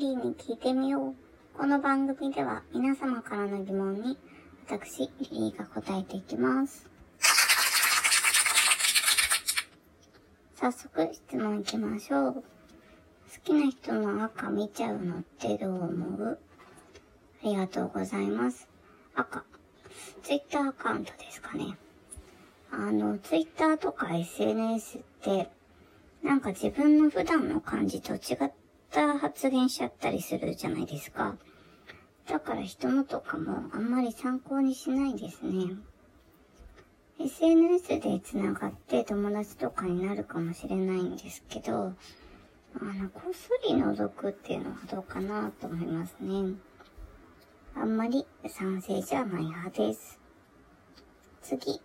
リーに聞いてみよう。この番組では皆様からの疑問に私、リリーが答えていきます。早速質問いきましょう。好きな人の赤見ちゃうのってどう思う？ありがとうございます。赤。ツイッターアカウントですかね。あの、ツイッターとか SNS って、なんか自分の普段の感じと違った発言しちゃったりするじゃないですか。だから人のとかもあんまり参考にしないですね。SNS で繋がって友達とかになるかもしれないんですけど、あの、こっそり覗くっていうのはどうかなと思いますね。あんまり賛成じゃない派です。次。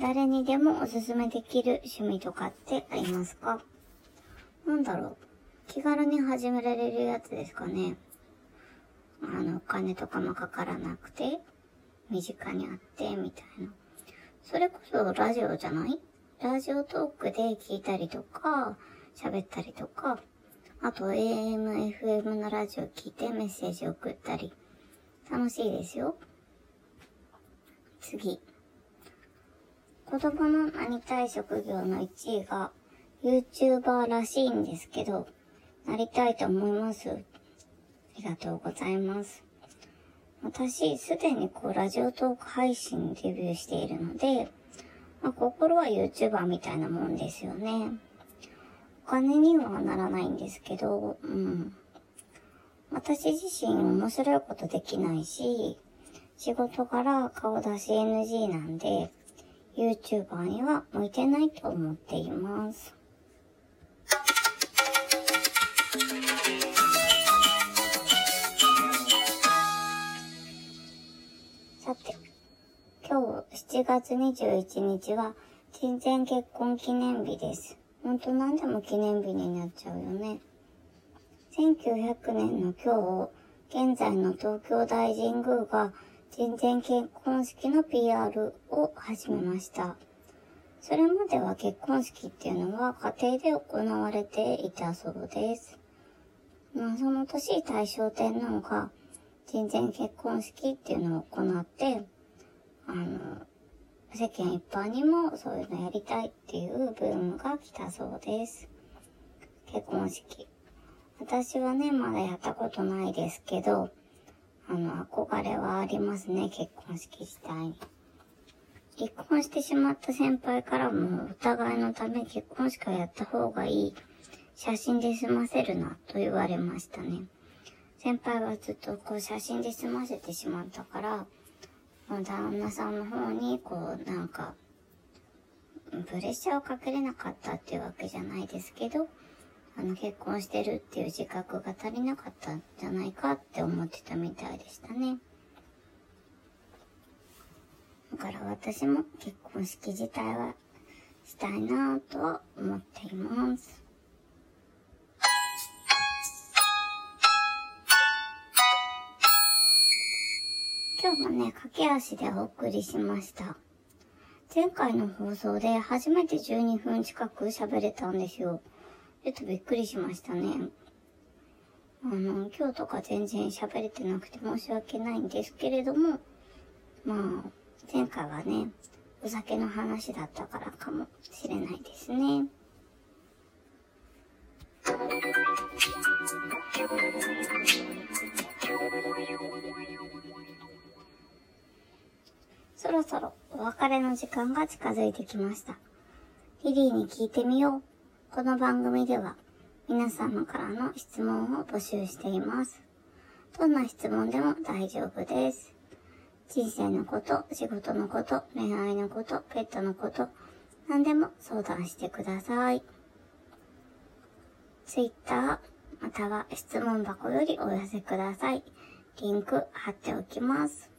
誰にでもおすすめできる趣味とかってありますか？なんだろう。気軽に始められるやつですかね。あの、お金とかもかからなくて、身近にあって、みたいな。それこそラジオじゃない？ラジオトークで聞いたりとか、喋ったりとか、あと AM、FM のラジオ聞いてメッセージ送ったり。楽しいですよ。次。子供のなりたい職業の1位が YouTuber らしいんですけど、なりたいと思います。ありがとうございます。私、すでにこう、ラジオトーク配信デビューしているので、まあ、心は YouTuber みたいなもんですよね。お金にはならないんですけど、うん。私自身面白いことできないし、仕事から顔出し NG なんで、YouTuber には向いてないと思っています。さて、今日7月21日は人前結婚記念日です。ほんと何でも記念日になっちゃうよね。1900年の今日、現在の東京大神宮が人前結婚式の PR を始めました。それまでは結婚式っていうのは家庭で行われていたそうです。まあその年大正天皇が人前結婚式っていうのを行って、あの、世間一般にもそういうのやりたいっていうブームが来たそうです。結婚式。私はね、まだやったことないですけど、あの、憧れはありますね、結婚式自体に。離婚してしまった先輩からも、お互いのため結婚式をやった方がいい。写真で済ませるな、と言われましたね。先輩はずっとこう写真で済ませてしまったから、もう旦那さんの方に、こう、なんか、プレッシャーをかけれなかったっていうわけじゃないですけど、あの、結婚してるっていう自覚が足りなかったんじゃないかって思ってたみたいでしたね。だから私も結婚式自体はしたいなぁとは思っています。今日もね、駆け足でお送りしました。前回の放送で初めて12分近く喋れたんですよ。ちょっとびっくりしましたね。あの、今日とか全然喋れてなくて申し訳ないんですけれども、まあ、前回はね、お酒の話だったからかもしれないですね。そろそろお別れの時間が近づいてきました。リリーに聞いてみよう。この番組では皆様からの質問を募集しています。どんな質問でも大丈夫です。人生のこと、仕事のこと、恋愛のこと、ペットのこと、何でも相談してください。Twitter または質問箱よりお寄せください。リンク貼っておきます。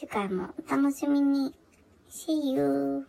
次回もお楽しみに。See you!